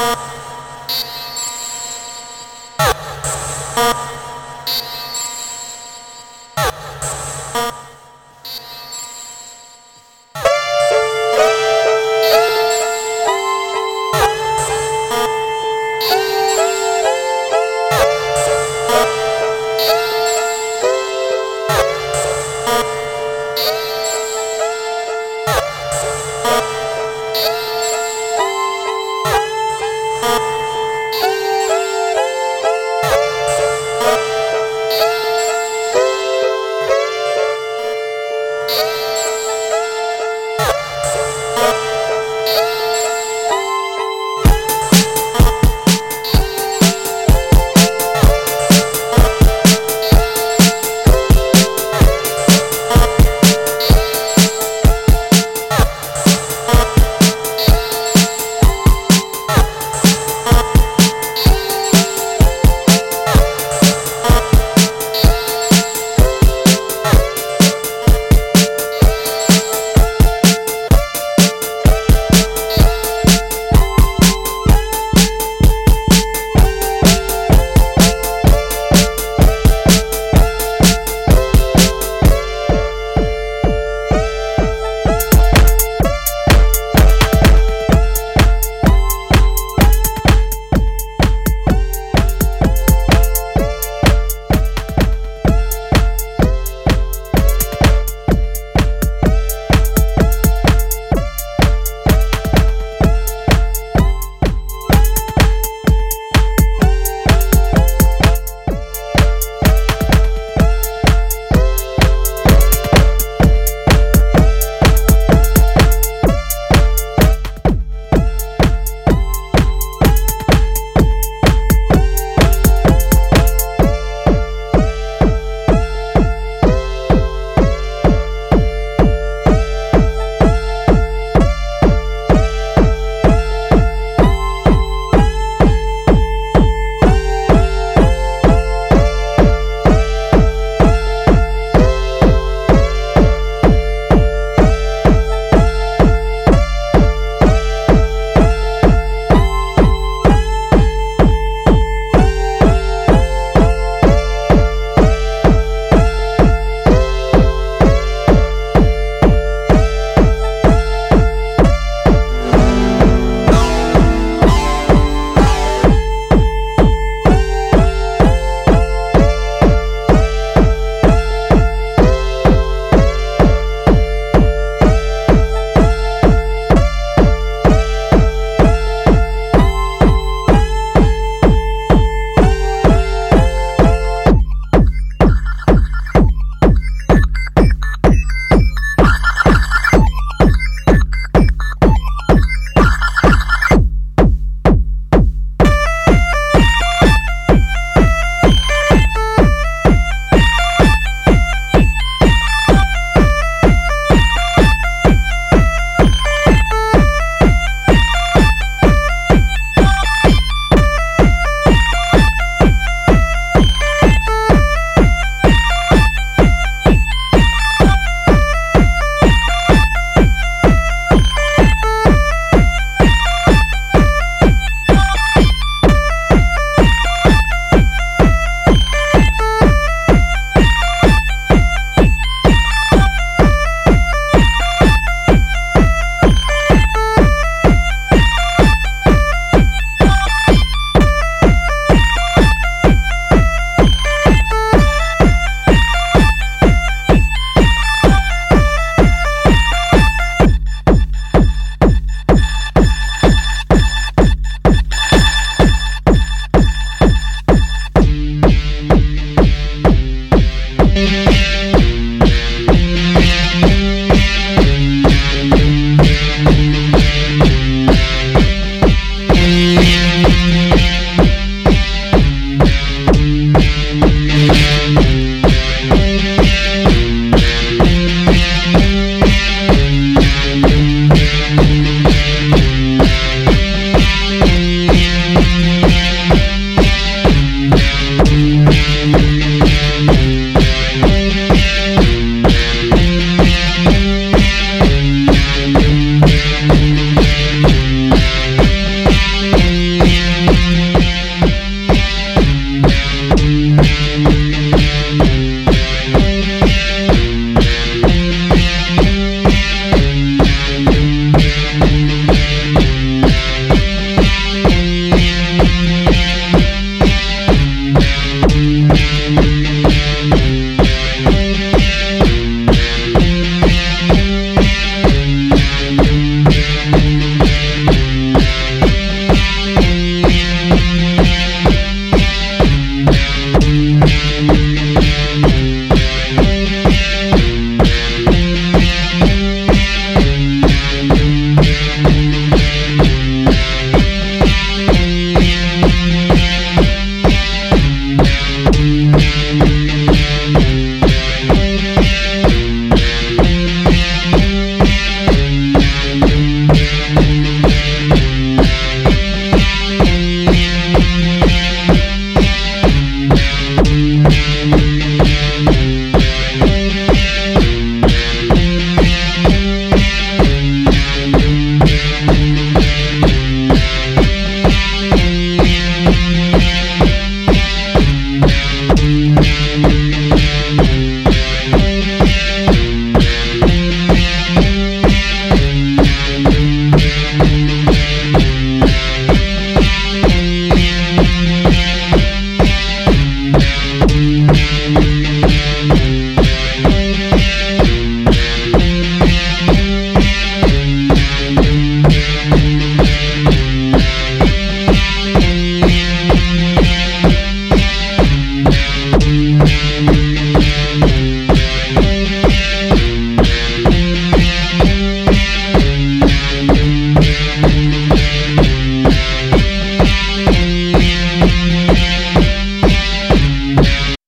Thank